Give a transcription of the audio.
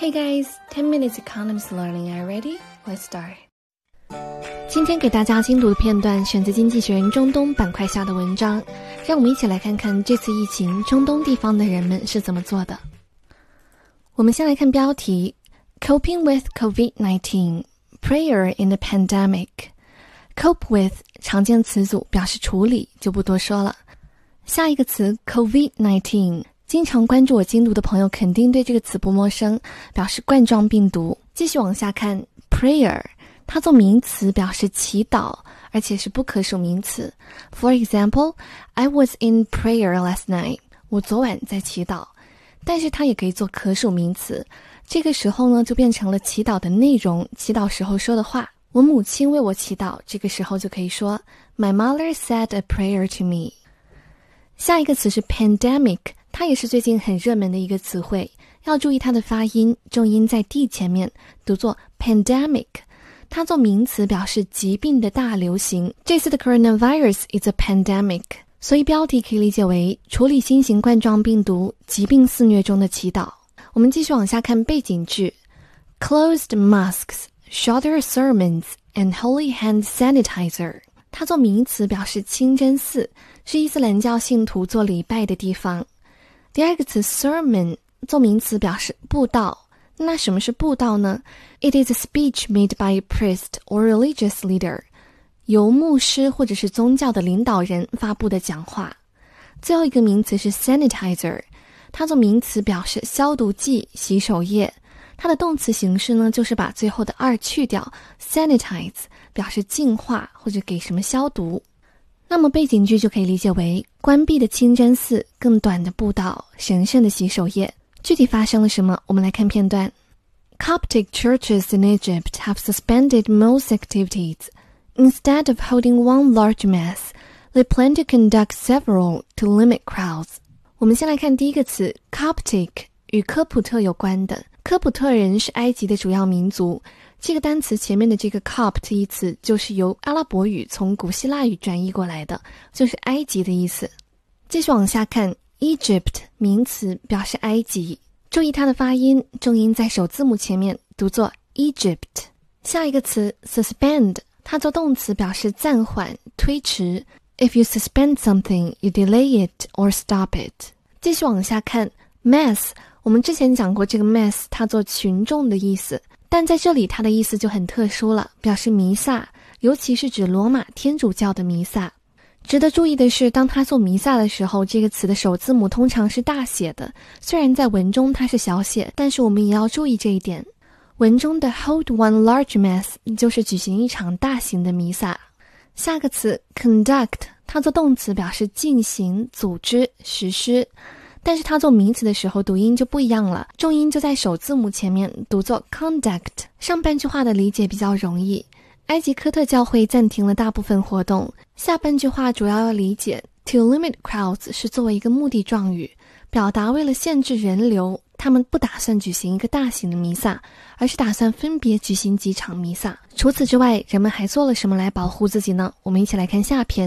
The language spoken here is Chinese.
Hey guys, 10 minutes economics learning. Are you ready? Let's start. 今天给大家精读的片段选自《经济学人》中东板块下的文章，让我们一起来看看这次疫情中东地方的人们是怎么做的。我们先来看标题：Coping with COVID-19, prayer in the pandemic. Cope with 常见词组表示处理，就不多说了。下一个词 COVID-19。经常关注我精读的朋友肯定对这个词不陌生，表示冠状病毒。继续往下看，prayer，它做名词表示祈祷，而且是不可数名词。For example，I was in prayer last night。我昨晚在祈祷。但是它也可以做可数名词，这个时候呢就变成了祈祷的内容，祈祷时候说的话。我母亲为我祈祷，这个时候就可以说 My mother said a prayer to me。下一个词是 pandemic。它也是最近很热门的一个词汇，要注意它的发音，重音在 d 前面，读作 pandemic。它做名词表示疾病的大流行。这次的 coronavirus is a pandemic，所以标题可以理解为处理新型冠状病毒疾病肆虐中的祈祷。我们继续往下看背景句：closed mosques, shorter sermons, and holy hand sanitizer。它做名词表示清真寺，是伊斯兰教信徒做礼拜的地方。第二个词 sermon 做名词表示布道。那什么是布道呢？It is a speech made by a priest or religious leader，由牧师或者是宗教的领导人发布的讲话。最后一个名词是 sanitizer，它做名词表示消毒剂、洗手液。它的动词形式呢，就是把最后的二去掉，sanitize 表示净化或者给什么消毒。那么背景句就可以理解为关闭的清真寺、更短的步道、神圣的洗手液。具体发生了什么？我们来看片段。Coptic churches in Egypt have suspended most activities. Instead of holding one large mass, they plan to conduct several to limit crowds. 我们先来看第一个词，Coptic 与科普特有关的。科普特人是埃及的主要民族。这个单词前面的这个 Copt 一词就是由阿拉伯语从古希腊语转译过来的，就是埃及的意思。继续往下看，Egypt 名词表示埃及，注意它的发音，重音在首字母前面，读作 Egypt。下一个词 suspend，它做动词表示暂缓、推迟。If you suspend something, you delay it or stop it。继续往下看，mass，我们之前讲过这个 mass，它做群众的意思。但在这里，它的意思就很特殊了，表示弥撒，尤其是指罗马天主教的弥撒。值得注意的是，当它做弥撒的时候，这个词的首字母通常是大写的，虽然在文中它是小写，但是我们也要注意这一点。文中的 hold one large mass 就是举行一场大型的弥撒。下个词 conduct，它做动词表示进行、组织、实施。但是它做名词的时候读音就不一样了，重音就在首字母前面，读作 conduct。上半句话的理解比较容易，埃及科特教会暂停了大部分活动。下半句话主要要理解，to limit crowds 是作为一个目的状语，表达为了限制人流，他们不打算举行一个大型的弥撒，而是打算分别举行几场弥撒。除此之外，人们还做了什么来保护自己呢？我们一起来看下篇。